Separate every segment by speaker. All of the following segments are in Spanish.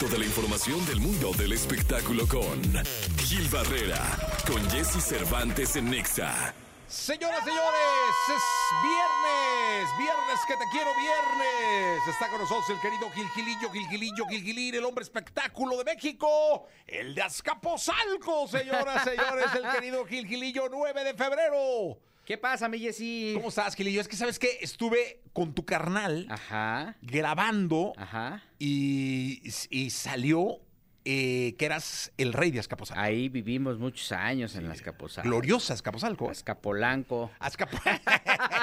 Speaker 1: Toda la información del mundo del espectáculo con Gil Barrera, con Jesse Cervantes en Nexa.
Speaker 2: Señoras, señores, es viernes, viernes que te quiero viernes. Está con nosotros el querido Gilgilillo, Gilgilillo, Gilgilín, el hombre espectáculo de México, el de Azcapotzalco, señoras, señores, el querido Gilgilillo, 9 de febrero.
Speaker 3: ¿Qué pasa, mi Jessy?
Speaker 2: ¿Cómo estás, Gilillo? Es que sabes que estuve con tu carnal
Speaker 3: Ajá,
Speaker 2: grabando
Speaker 3: ajá.
Speaker 2: y, y salió eh, que eras el rey de Azcapotzalco.
Speaker 3: Ahí vivimos muchos años en las Azcapotzalco.
Speaker 2: Gloriosa Azcapotzalco.
Speaker 3: Azcapolanco.
Speaker 2: Azcapotzalco.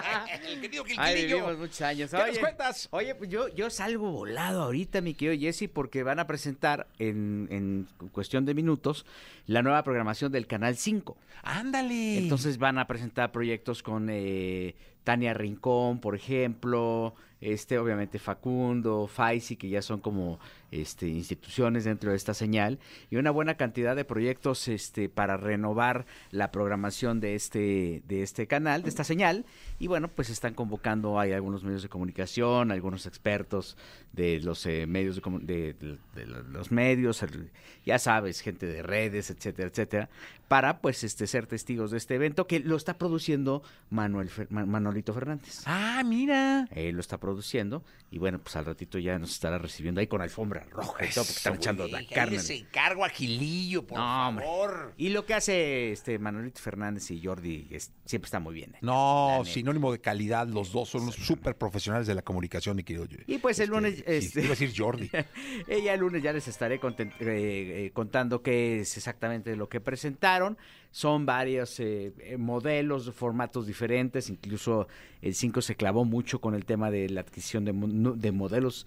Speaker 2: el querido
Speaker 3: Ahí vivimos muchos años.
Speaker 2: ¿Qué nos cuentas?
Speaker 3: Oye, pues yo, yo salgo volado ahorita, mi querido Jesse, porque van a presentar en, en cuestión de minutos la nueva programación del Canal 5.
Speaker 2: Ándale.
Speaker 3: Entonces van a presentar proyectos con eh, Tania Rincón, por ejemplo, este, obviamente Facundo, Faisi, que ya son como este, instituciones dentro de esta señal, y una buena cantidad de proyectos este, para renovar la programación de este, de este canal, de esta señal, y bueno, pues están convocando, hay algunos medios de comunicación, algunos expertos de los eh, medios de, de- de- los medios, el- ya sabes, gente de redes, etcétera, etcétera, para pues este ser testigos de este evento que lo está produciendo Manuel Fer- Ma- Manolito Fernández.
Speaker 2: Ah, mira.
Speaker 3: Él lo está produciendo y bueno, pues al ratito ya nos estará recibiendo ahí con alfombra roja y todo porque están echando la carne.
Speaker 2: les encargo a Gilillo, por
Speaker 3: No, hombre.
Speaker 2: favor.
Speaker 3: Y lo que hace este Manolito Fernández y Jordi es- siempre está muy bien. ¿eh?
Speaker 2: No,
Speaker 3: La neta.
Speaker 2: sinónimo de calidad, los dos son unos súper profesionales de la comunicación, mi querido.
Speaker 3: Y pues el lunes,
Speaker 2: sí,
Speaker 3: este-
Speaker 2: Iba a decir Jordi.
Speaker 3: Ella el lunes ya les estaré eh, eh, contando qué es exactamente lo que presentaron. Son varios eh, eh, modelos, formatos diferentes. Incluso el 5 se clavó mucho con el tema de la adquisición de, de modelos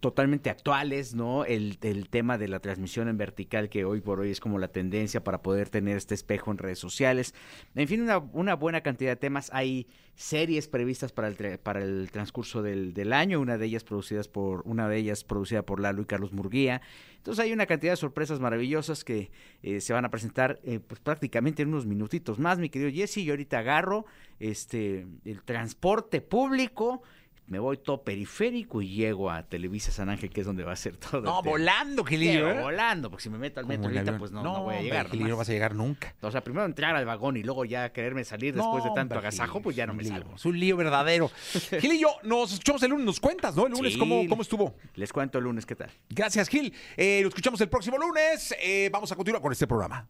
Speaker 3: totalmente actuales, ¿no? El, el tema de la transmisión en vertical que hoy por hoy es como la tendencia para poder tener este espejo en redes sociales. En fin, una, buena cantidad de temas. Hay series previstas para el, para el transcurso del, del año, una de ellas producidas por, una de ellas producida por Lalo y Carlos Murguía. Entonces hay una cantidad de sorpresas maravillosas que eh, se van a presentar eh, pues prácticamente en unos minutitos más, mi querido Jesse. Yo ahorita agarro este el transporte público me voy todo periférico y llego a Televisa San Ángel, que es donde va a ser todo.
Speaker 2: No, volando, Gilillo. ¿eh?
Speaker 3: volando, porque si me meto al metro ahorita, pues no, no, voy a llegar.
Speaker 2: Gilillo, no vas a llegar nunca.
Speaker 3: O sea, primero entrar al vagón y luego ya quererme salir después de tanto agasajo,
Speaker 2: Gilillo,
Speaker 3: pues ya no me
Speaker 2: lío,
Speaker 3: salgo.
Speaker 2: Es un lío verdadero. Gilillo, nos escuchamos el lunes, nos cuentas, ¿no? El lunes,
Speaker 3: Sí.
Speaker 2: ¿cómo, ¿cómo estuvo?
Speaker 3: Les cuento el lunes qué tal.
Speaker 2: Gracias, Gil. Eh, lo escuchamos el próximo lunes. Eh, vamos a continuar con este programa.